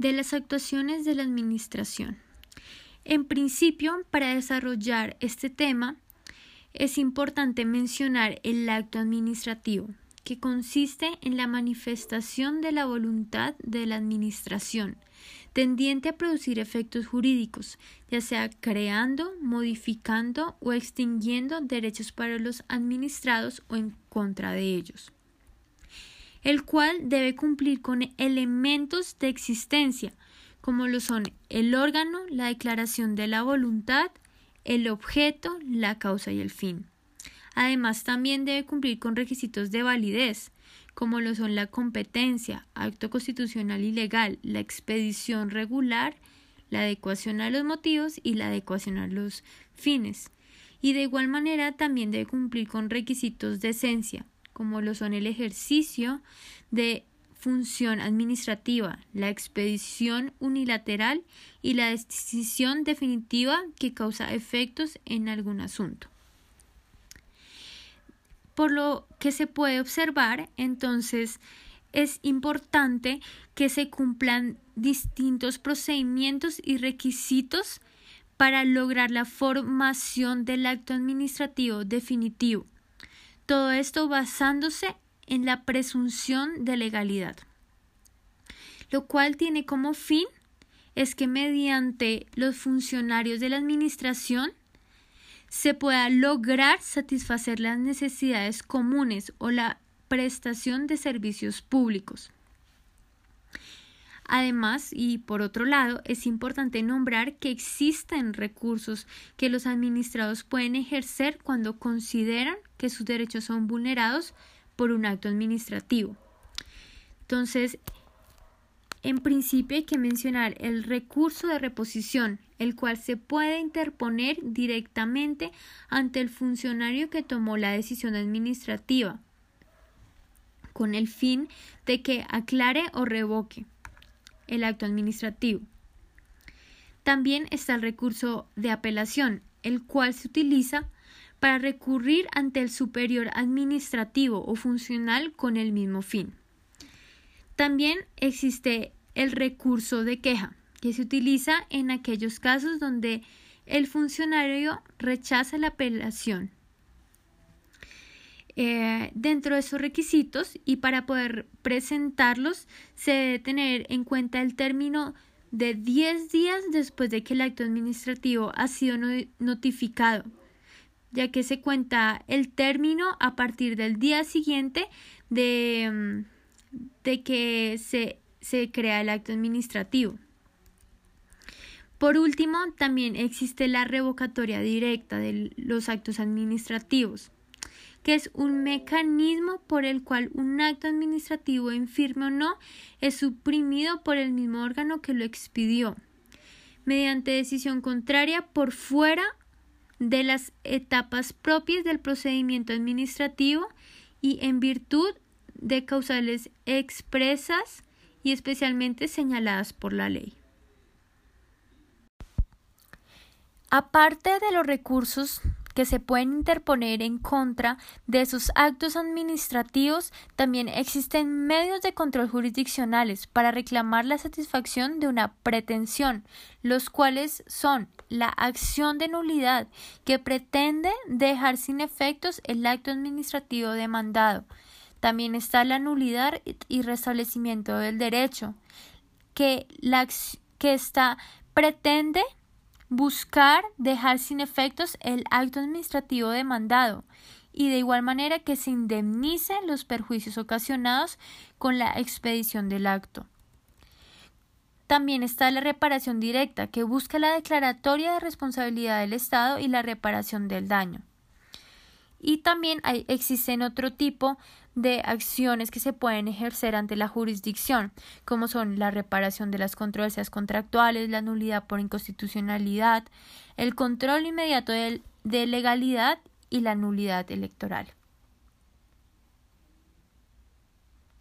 de las actuaciones de la Administración. En principio, para desarrollar este tema, es importante mencionar el acto administrativo, que consiste en la manifestación de la voluntad de la Administración, tendiente a producir efectos jurídicos, ya sea creando, modificando o extinguiendo derechos para los administrados o en contra de ellos el cual debe cumplir con elementos de existencia, como lo son el órgano, la declaración de la voluntad, el objeto, la causa y el fin. Además, también debe cumplir con requisitos de validez, como lo son la competencia, acto constitucional y legal, la expedición regular, la adecuación a los motivos y la adecuación a los fines. Y de igual manera también debe cumplir con requisitos de esencia, como lo son el ejercicio de función administrativa, la expedición unilateral y la decisión definitiva que causa efectos en algún asunto. Por lo que se puede observar, entonces, es importante que se cumplan distintos procedimientos y requisitos para lograr la formación del acto administrativo definitivo. Todo esto basándose en la presunción de legalidad, lo cual tiene como fin es que mediante los funcionarios de la Administración se pueda lograr satisfacer las necesidades comunes o la prestación de servicios públicos. Además, y por otro lado, es importante nombrar que existen recursos que los administrados pueden ejercer cuando consideran que sus derechos son vulnerados por un acto administrativo. Entonces, en principio hay que mencionar el recurso de reposición, el cual se puede interponer directamente ante el funcionario que tomó la decisión administrativa, con el fin de que aclare o revoque el acto administrativo. También está el recurso de apelación, el cual se utiliza para recurrir ante el superior administrativo o funcional con el mismo fin. También existe el recurso de queja, que se utiliza en aquellos casos donde el funcionario rechaza la apelación. Eh, dentro de esos requisitos y para poder presentarlos se debe tener en cuenta el término de 10 días después de que el acto administrativo ha sido notificado ya que se cuenta el término a partir del día siguiente de, mm, de que se, se crea el acto administrativo. Por último, también existe la revocatoria directa de los actos administrativos, que es un mecanismo por el cual un acto administrativo, infirme o no, es suprimido por el mismo órgano que lo expidió, mediante decisión contraria por fuera de las etapas propias del procedimiento administrativo y en virtud de causales expresas y especialmente señaladas por la ley. Aparte de los recursos que se pueden interponer en contra de esos actos administrativos, también existen medios de control jurisdiccionales para reclamar la satisfacción de una pretensión, los cuales son la acción de nulidad, que pretende dejar sin efectos el acto administrativo demandado. También está la nulidad y restablecimiento del derecho, que, la, que pretende buscar dejar sin efectos el acto administrativo demandado y de igual manera que se indemnicen los perjuicios ocasionados con la expedición del acto. También está la reparación directa, que busca la declaratoria de responsabilidad del Estado y la reparación del daño. Y también existen otro tipo de acciones que se pueden ejercer ante la jurisdicción, como son la reparación de las controversias contractuales, la nulidad por inconstitucionalidad, el control inmediato de legalidad y la nulidad electoral.